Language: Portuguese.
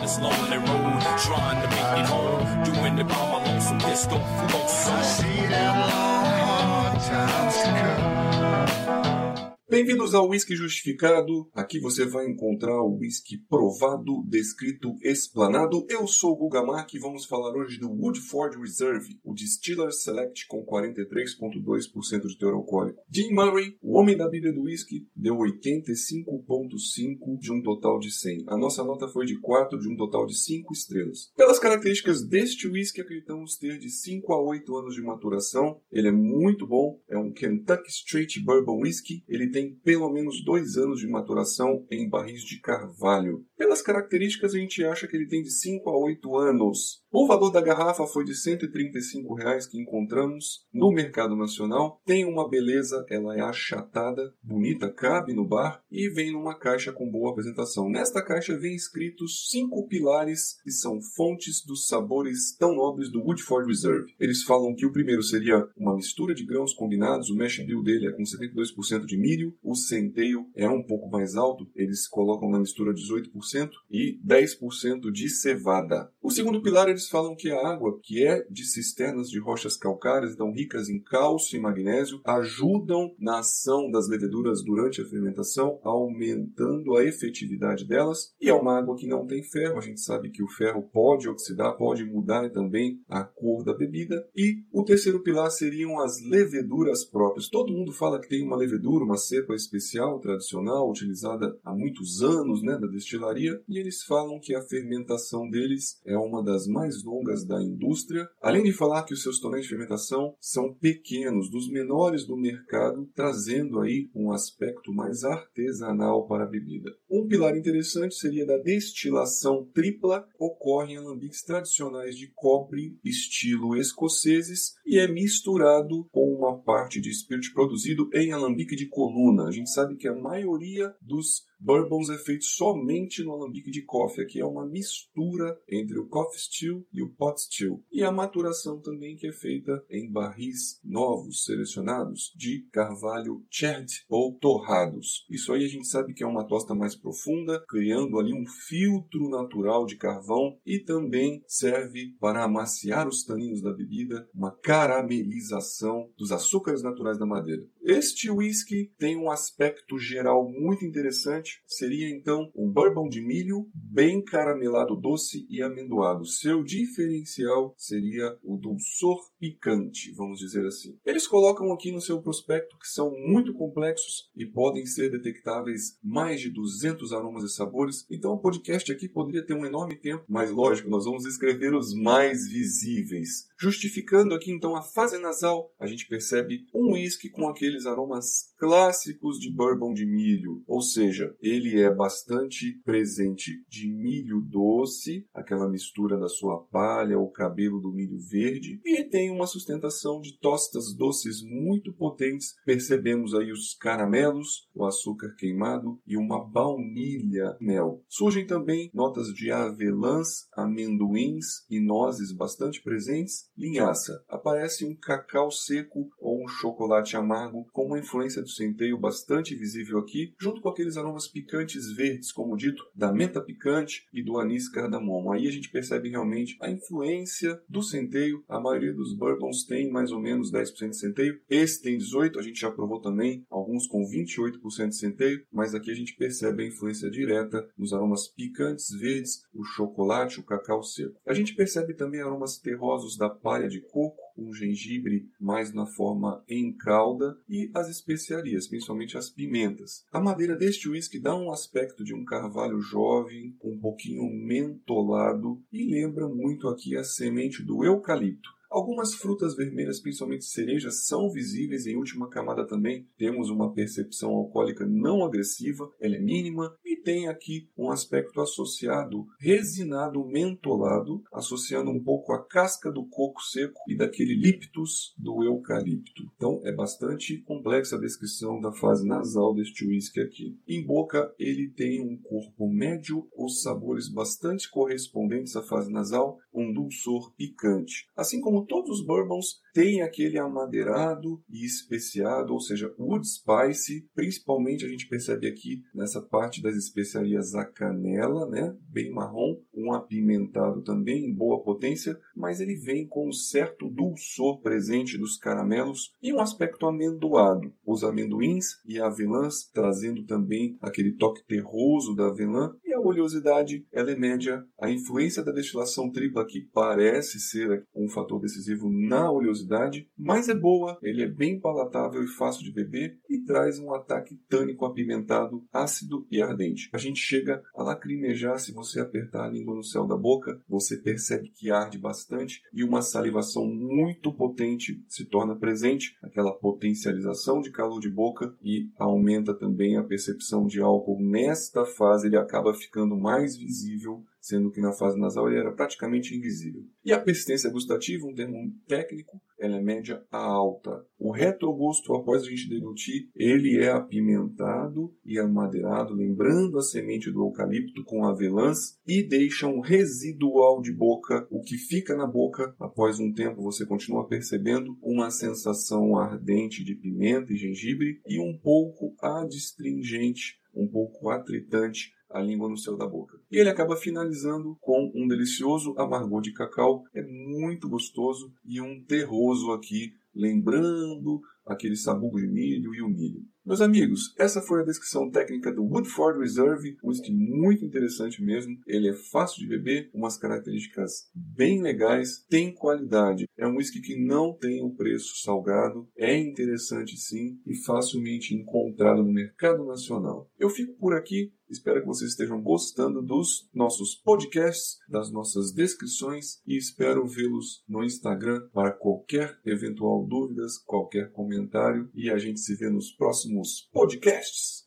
this lonely road, trying to make it home, doing it by my lonesome disco fumoso. I see them long, hard times to come. Bem-vindos ao Whisky Justificado. Aqui você vai encontrar o whisky provado, descrito, explanado. Eu sou o Guga Mark e vamos falar hoje do Woodford Reserve, o Distiller Select com 43,2% de teor alcoólico. Jim Murray, o homem da Bíblia do whisky, deu 85,5 de um total de 100. A nossa nota foi de 4 de um total de 5 estrelas. Pelas características deste whisky, acreditamos ter de 5 a 8 anos de maturação. Ele é muito bom, é um Kentucky Straight Bourbon Whisky. Ele tem tem pelo menos dois anos de maturação em barris de carvalho. Pelas características, a gente acha que ele tem de 5 a 8 anos. O valor da garrafa foi de 135 reais que encontramos no mercado nacional. Tem uma beleza, ela é achatada, bonita, cabe no bar e vem numa caixa com boa apresentação. Nesta caixa vem escritos cinco pilares que são fontes dos sabores tão nobres do Woodford Reserve. Eles falam que o primeiro seria uma mistura de grãos combinados, o mash bill dele é com 72% de milho, o centeio é um pouco mais alto, eles colocam na mistura 18% e 10% de cevada. O segundo pilar eles falam que a água, que é de cisternas de rochas calcárias, então ricas em cálcio e magnésio, ajudam na ação das leveduras durante a fermentação, aumentando a efetividade delas. E é uma água que não tem ferro, a gente sabe que o ferro pode oxidar, pode mudar também a cor da bebida. E o terceiro pilar seriam as leveduras próprias. Todo mundo fala que tem uma levedura, uma cepa especial, tradicional, utilizada há muitos anos né, da destilaria, e eles falam que a fermentação deles é uma das mais longas da indústria, além de falar que os seus tonéis de fermentação são pequenos, dos menores do mercado, trazendo aí um aspecto mais artesanal para a bebida. Um pilar interessante seria da destilação tripla, ocorre em alambiques tradicionais de cobre, estilo escoceses, e é misturado com uma parte de espírito produzido em alambique de coluna. A gente sabe que a maioria dos Bourbons é feito somente no alambique de coffee, que é uma mistura entre o coffee still e o pot still. E a maturação também que é feita em barris novos, selecionados, de carvalho chert ou torrados. Isso aí a gente sabe que é uma tosta mais profunda, criando ali um filtro natural de carvão e também serve para amaciar os taninos da bebida, uma caramelização dos açúcares naturais da madeira. Este whisky tem um aspecto geral muito interessante. Seria então um bourbon de milho bem caramelado, doce e amendoado. Seu diferencial seria o dulçor picante, vamos dizer assim. Eles colocam aqui no seu prospecto que são muito complexos e podem ser detectáveis mais de 200 aromas e sabores. Então o podcast aqui poderia ter um enorme tempo, mas lógico, nós vamos escrever os mais visíveis. Justificando aqui então a fase nasal, a gente percebe um whisky com aquele aqueles aromas clássicos de bourbon de milho, ou seja, ele é bastante presente de milho doce, aquela mistura da sua palha, o cabelo do milho verde, e tem uma sustentação de tostas doces muito potentes. Percebemos aí os caramelos, o açúcar queimado e uma baunilha mel. Surgem também notas de avelãs, amendoins e nozes bastante presentes. Linhaça. Aparece um cacau seco um chocolate amargo com uma influência do centeio bastante visível aqui, junto com aqueles aromas picantes verdes, como dito, da menta picante e do anis cardamomo. Aí a gente percebe realmente a influência do centeio. A maioria dos bourbons tem mais ou menos 10% de centeio. Esse tem 18%, a gente já provou também alguns com 28% de centeio, mas aqui a gente percebe a influência direta nos aromas picantes verdes, o chocolate, o cacau seco. A gente percebe também aromas terrosos da palha de coco, um gengibre mais na forma em calda e as especiarias, principalmente as pimentas. A madeira deste whisky dá um aspecto de um carvalho jovem, um pouquinho mentolado e lembra muito aqui a semente do eucalipto. Algumas frutas vermelhas, principalmente cerejas, são visíveis em última camada também. Temos uma percepção alcoólica não agressiva, ela é mínima tem aqui um aspecto associado resinado mentolado, associando um pouco a casca do coco seco e daquele liptus do eucalipto. Então é bastante complexa a descrição da fase nasal deste whisky aqui. Em boca ele tem um corpo médio, os sabores bastante correspondentes à fase nasal, um dulçor picante. Assim como todos os bourbons têm aquele amadeirado e especiado, ou seja, wood spice, principalmente a gente percebe aqui nessa parte das especiarias a canela, né, bem marrom, um apimentado também em boa potência, mas ele vem com um certo dulçor presente dos caramelos e um aspecto amendoado. Os amendoins e avelãs trazendo também aquele toque terroso da avelã e a oleosidade ela é média. A influência da destilação tripla aqui parece ser um fator decisivo na oleosidade, mas é boa, ele é bem palatável e fácil de beber e traz um ataque tânico apimentado, ácido e ardente. A gente chega a lacrimejar se você apertar a língua no céu da boca, você percebe que arde bastante e uma salivação muito potente se torna presente, aquela potencialização de calor de boca e aumenta também a percepção de álcool. Nesta fase ele acaba ficando mais visível sendo que na fase nasal ele era praticamente invisível. E a persistência gustativa, um termo técnico, ela é média a alta. O retrogosto, após a gente deglutir, ele é apimentado e amadeirado, lembrando a semente do eucalipto com avelãs e deixa um residual de boca. O que fica na boca, após um tempo, você continua percebendo uma sensação ardente de pimenta e gengibre e um pouco adstringente, um pouco atritante a língua no céu da boca. E ele acaba finalizando com um delicioso amargor de cacau, é muito gostoso e um terroso aqui, lembrando aquele sabugo de milho e o milho. Meus amigos, essa foi a descrição técnica do Woodford Reserve, um whisky muito interessante mesmo. Ele é fácil de beber, umas características bem legais, tem qualidade. É um whisky que não tem um preço salgado, é interessante sim e facilmente encontrado no mercado nacional. Eu fico por aqui, Espero que vocês estejam gostando dos nossos podcasts, das nossas descrições e espero vê-los no Instagram para qualquer eventual dúvidas, qualquer comentário e a gente se vê nos próximos podcasts.